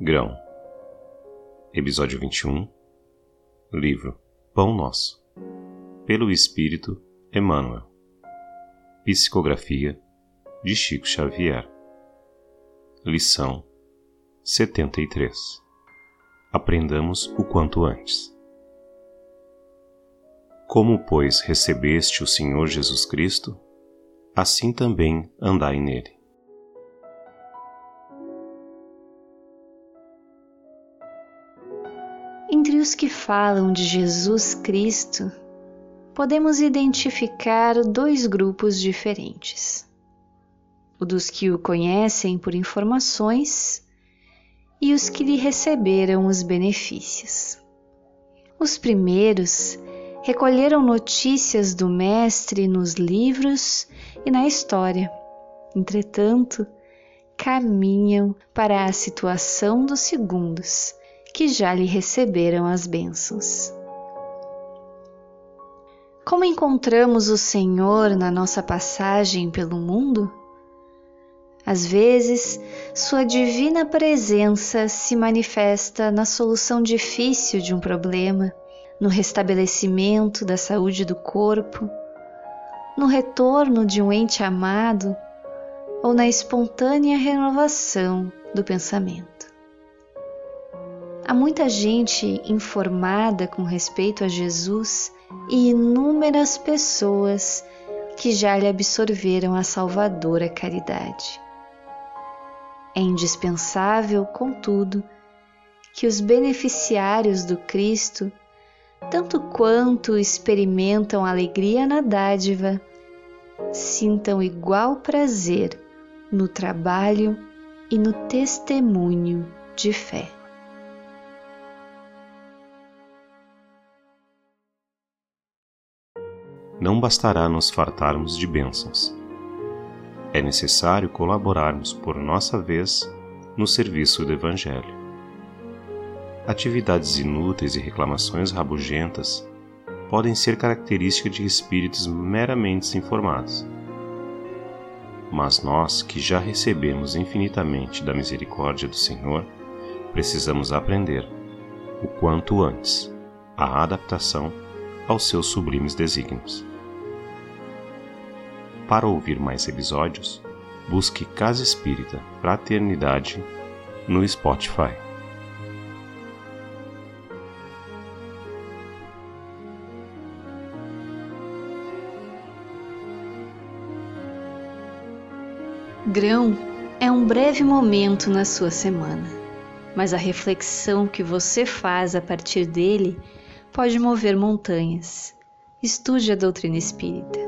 Grão. Episódio 21 Livro Pão Nosso. Pelo Espírito Emmanuel. Psicografia de Chico Xavier. Lição 73 Aprendamos o quanto antes. Como, pois, recebeste o Senhor Jesus Cristo, assim também andai nele. Entre os que falam de Jesus Cristo, podemos identificar dois grupos diferentes: o dos que o conhecem por informações e os que lhe receberam os benefícios. Os primeiros recolheram notícias do Mestre nos livros e na história. Entretanto, caminham para a situação dos segundos que já lhe receberam as bênçãos. Como encontramos o Senhor na nossa passagem pelo mundo? Às vezes, Sua divina presença se manifesta na solução difícil de um problema, no restabelecimento da saúde do corpo, no retorno de um ente amado ou na espontânea renovação do pensamento. Há muita gente informada com respeito a Jesus e inúmeras pessoas que já lhe absorveram a salvadora caridade. É indispensável, contudo, que os beneficiários do Cristo, tanto quanto experimentam alegria na dádiva, sintam igual prazer no trabalho e no testemunho de fé. Não bastará nos fartarmos de bênçãos. É necessário colaborarmos por nossa vez no serviço do Evangelho. Atividades inúteis e reclamações rabugentas podem ser característica de espíritos meramente informados. Mas nós, que já recebemos infinitamente da misericórdia do Senhor, precisamos aprender, o quanto antes, a adaptação aos seus sublimes desígnios. Para ouvir mais episódios, busque Casa Espírita Fraternidade no Spotify. Grão é um breve momento na sua semana, mas a reflexão que você faz a partir dele pode mover montanhas. Estude a doutrina espírita.